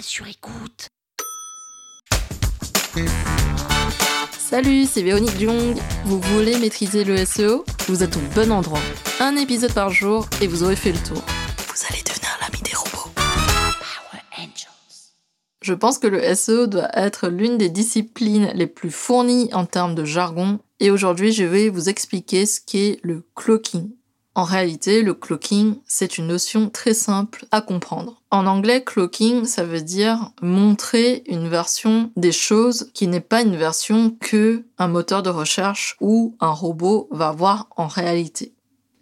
sur écoute. Salut, c'est Véronique Jung. Vous voulez maîtriser le SEO Vous êtes au bon endroit. Un épisode par jour et vous aurez fait le tour. Vous allez devenir l'ami des robots. Power Angels. Je pense que le SEO doit être l'une des disciplines les plus fournies en termes de jargon et aujourd'hui je vais vous expliquer ce qu'est le cloaking. En réalité, le cloaking, c'est une notion très simple à comprendre. En anglais, cloaking, ça veut dire montrer une version des choses qui n'est pas une version que un moteur de recherche ou un robot va voir en réalité.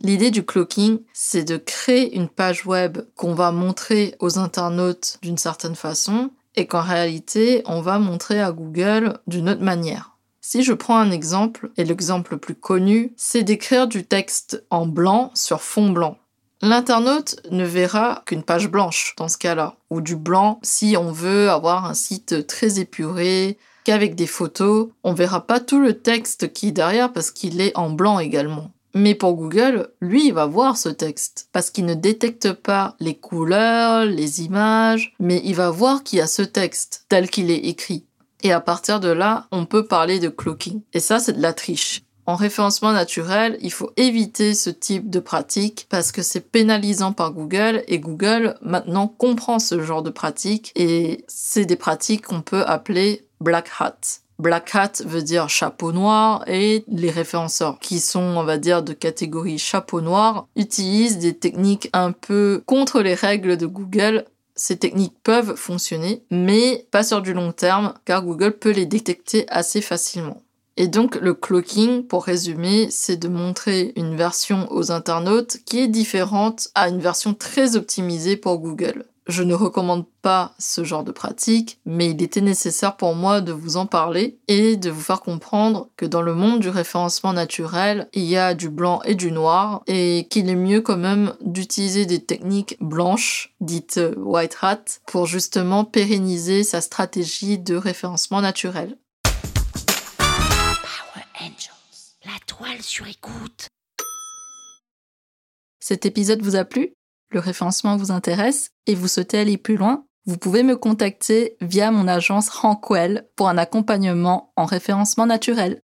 L'idée du cloaking, c'est de créer une page web qu'on va montrer aux internautes d'une certaine façon et qu'en réalité, on va montrer à Google d'une autre manière. Si je prends un exemple, et l'exemple le plus connu, c'est d'écrire du texte en blanc sur fond blanc. L'internaute ne verra qu'une page blanche dans ce cas-là, ou du blanc si on veut avoir un site très épuré, qu'avec des photos, on verra pas tout le texte qui est derrière parce qu'il est en blanc également. Mais pour Google, lui, il va voir ce texte parce qu'il ne détecte pas les couleurs, les images, mais il va voir qu'il y a ce texte tel qu'il est écrit. Et à partir de là, on peut parler de cloaking. Et ça, c'est de la triche. En référencement naturel, il faut éviter ce type de pratique parce que c'est pénalisant par Google et Google maintenant comprend ce genre de pratique et c'est des pratiques qu'on peut appeler black hat. Black hat veut dire chapeau noir et les référenceurs qui sont, on va dire, de catégorie chapeau noir utilisent des techniques un peu contre les règles de Google ces techniques peuvent fonctionner, mais pas sur du long terme, car Google peut les détecter assez facilement. Et donc le cloaking, pour résumer, c'est de montrer une version aux internautes qui est différente à une version très optimisée pour Google. Je ne recommande pas ce genre de pratique, mais il était nécessaire pour moi de vous en parler et de vous faire comprendre que dans le monde du référencement naturel, il y a du blanc et du noir et qu'il est mieux quand même d'utiliser des techniques blanches, dites white hat, pour justement pérenniser sa stratégie de référencement naturel. Power Angels. La toile sur écoute. Cet épisode vous a plu? Le référencement vous intéresse et vous souhaitez aller plus loin, vous pouvez me contacter via mon agence Rankwell pour un accompagnement en référencement naturel.